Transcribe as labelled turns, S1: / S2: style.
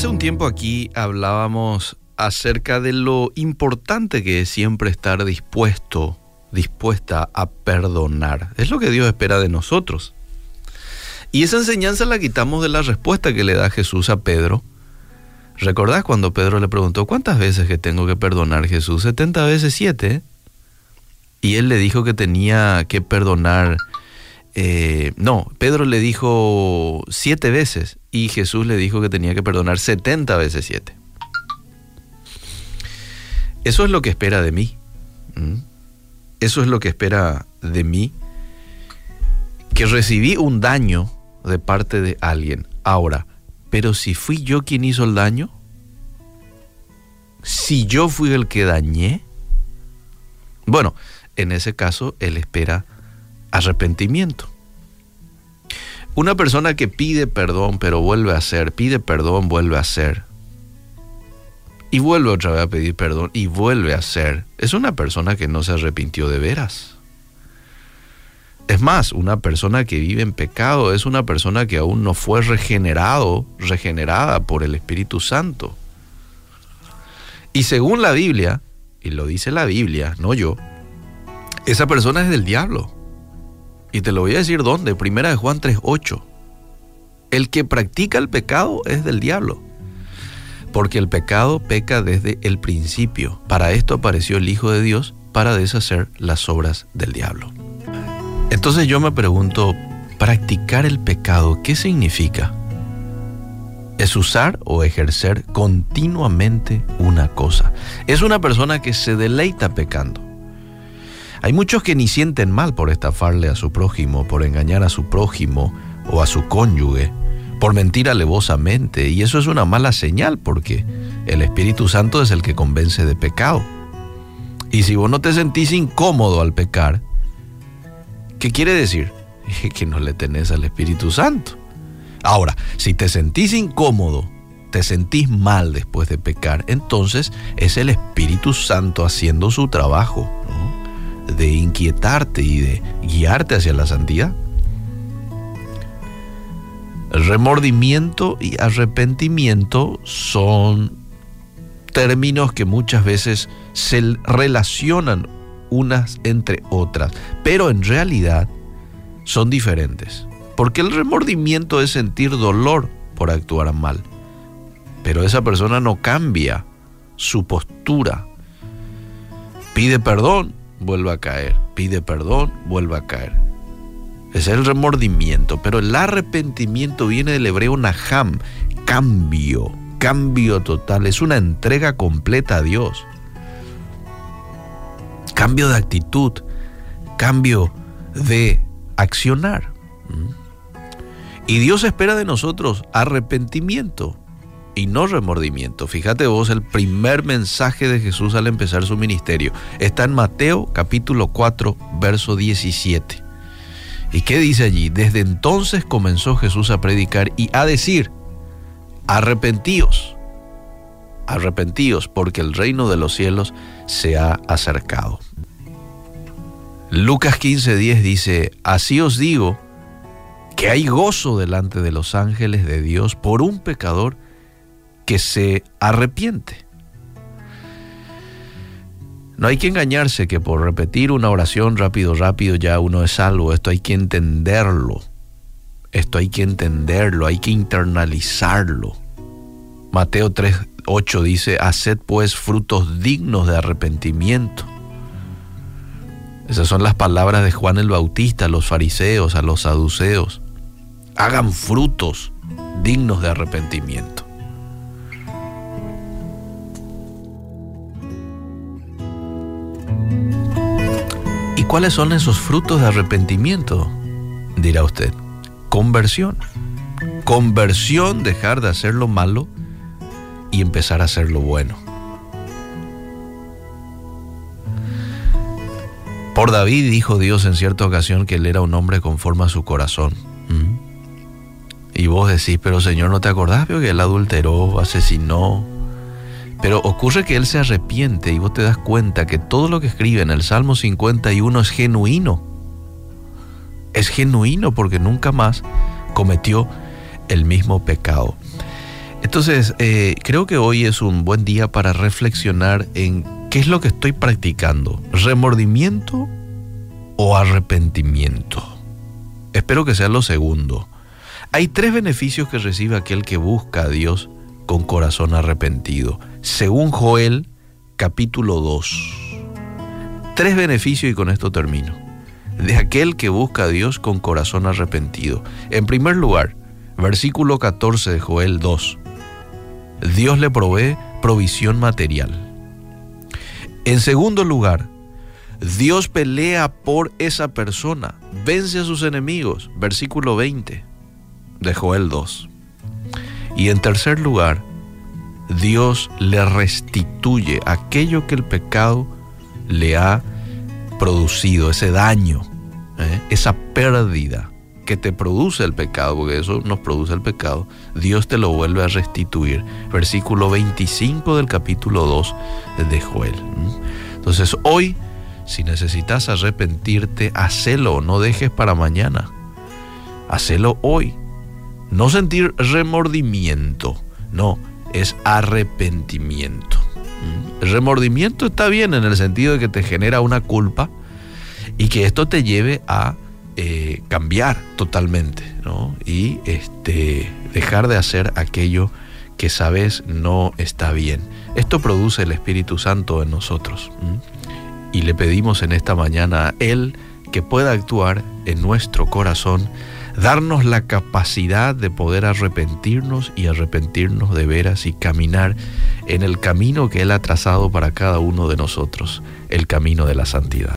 S1: Hace un tiempo aquí hablábamos acerca de lo importante que es siempre estar dispuesto, dispuesta a perdonar. Es lo que Dios espera de nosotros. Y esa enseñanza la quitamos de la respuesta que le da Jesús a Pedro. ¿Recordás cuando Pedro le preguntó cuántas veces que tengo que perdonar Jesús? 70 veces 7. Y él le dijo que tenía que perdonar. eh, no, Pedro le dijo siete veces y Jesús le dijo que tenía que perdonar 70 veces 7. Eso es lo que espera de mí. ¿Mm? Eso es lo que espera de mí. Que recibí un daño de parte de alguien. Ahora, pero si fui yo quien hizo el daño, si yo fui el que dañé, bueno, en ese caso él espera arrepentimiento. Una persona que pide perdón pero vuelve a hacer, pide perdón, vuelve a hacer, y vuelve otra vez a pedir perdón y vuelve a hacer, es una persona que no se arrepintió de veras. Es más, una persona que vive en pecado es una persona que aún no fue regenerado, regenerada por el Espíritu Santo. Y según la Biblia, y lo dice la Biblia, no yo, esa persona es del diablo. Y te lo voy a decir dónde, primera de Juan 3:8. El que practica el pecado es del diablo. Porque el pecado peca desde el principio. Para esto apareció el Hijo de Dios, para deshacer las obras del diablo. Entonces yo me pregunto, practicar el pecado, ¿qué significa? Es usar o ejercer continuamente una cosa. Es una persona que se deleita pecando. Hay muchos que ni sienten mal por estafarle a su prójimo, por engañar a su prójimo o a su cónyuge, por mentir alevosamente, y eso es una mala señal porque el Espíritu Santo es el que convence de pecado. Y si vos no te sentís incómodo al pecar, ¿qué quiere decir? Que no le tenés al Espíritu Santo. Ahora, si te sentís incómodo, te sentís mal después de pecar, entonces es el Espíritu Santo haciendo su trabajo. De inquietarte y de guiarte hacia la santidad. Remordimiento y arrepentimiento son términos que muchas veces se relacionan unas entre otras, pero en realidad son diferentes. Porque el remordimiento es sentir dolor por actuar mal, pero esa persona no cambia su postura. Pide perdón, vuelve a caer, pide perdón, vuelve a caer. Es el remordimiento, pero el arrepentimiento viene del hebreo naham, cambio, cambio total, es una entrega completa a Dios. Cambio de actitud, cambio de accionar. Y Dios espera de nosotros arrepentimiento y no remordimiento. Fíjate vos, el primer mensaje de Jesús al empezar su ministerio está en Mateo capítulo 4, verso 17. ¿Y qué dice allí? Desde entonces comenzó Jesús a predicar y a decir, arrepentíos, arrepentíos, porque el reino de los cielos se ha acercado. Lucas 15:10 dice, así os digo, que hay gozo delante de los ángeles de Dios por un pecador que se arrepiente. No hay que engañarse que por repetir una oración rápido, rápido ya uno es salvo. Esto hay que entenderlo. Esto hay que entenderlo, hay que internalizarlo. Mateo 3:8 dice, haced pues frutos dignos de arrepentimiento. Esas son las palabras de Juan el Bautista a los fariseos, a los saduceos. Hagan frutos dignos de arrepentimiento. Cuáles son esos frutos de arrepentimiento? Dirá usted. Conversión. Conversión, dejar de hacer lo malo y empezar a hacer lo bueno. Por David dijo Dios en cierta ocasión que él era un hombre conforme a su corazón. ¿Mm? Y vos decís, pero Señor, ¿no te acordás que él adulteró, asesinó? Pero ocurre que él se arrepiente y vos te das cuenta que todo lo que escribe en el Salmo 51 es genuino. Es genuino porque nunca más cometió el mismo pecado. Entonces, eh, creo que hoy es un buen día para reflexionar en qué es lo que estoy practicando, remordimiento o arrepentimiento. Espero que sea lo segundo. Hay tres beneficios que recibe aquel que busca a Dios con corazón arrepentido, según Joel capítulo 2. Tres beneficios y con esto termino. De aquel que busca a Dios con corazón arrepentido. En primer lugar, versículo 14 de Joel 2. Dios le provee provisión material. En segundo lugar, Dios pelea por esa persona, vence a sus enemigos, versículo 20 de Joel 2. Y en tercer lugar, Dios le restituye aquello que el pecado le ha producido, ese daño, ¿eh? esa pérdida que te produce el pecado, porque eso nos produce el pecado, Dios te lo vuelve a restituir. Versículo 25 del capítulo 2 de Joel. Entonces hoy, si necesitas arrepentirte, hacelo, no dejes para mañana. Hacelo hoy. No sentir remordimiento, no, es arrepentimiento. El mm. remordimiento está bien en el sentido de que te genera una culpa y que esto te lleve a eh, cambiar totalmente ¿no? y este, dejar de hacer aquello que sabes no está bien. Esto produce el Espíritu Santo en nosotros y le pedimos en esta mañana a Él que pueda actuar en nuestro corazón darnos la capacidad de poder arrepentirnos y arrepentirnos de veras y caminar en el camino que Él ha trazado para cada uno de nosotros, el camino de la santidad.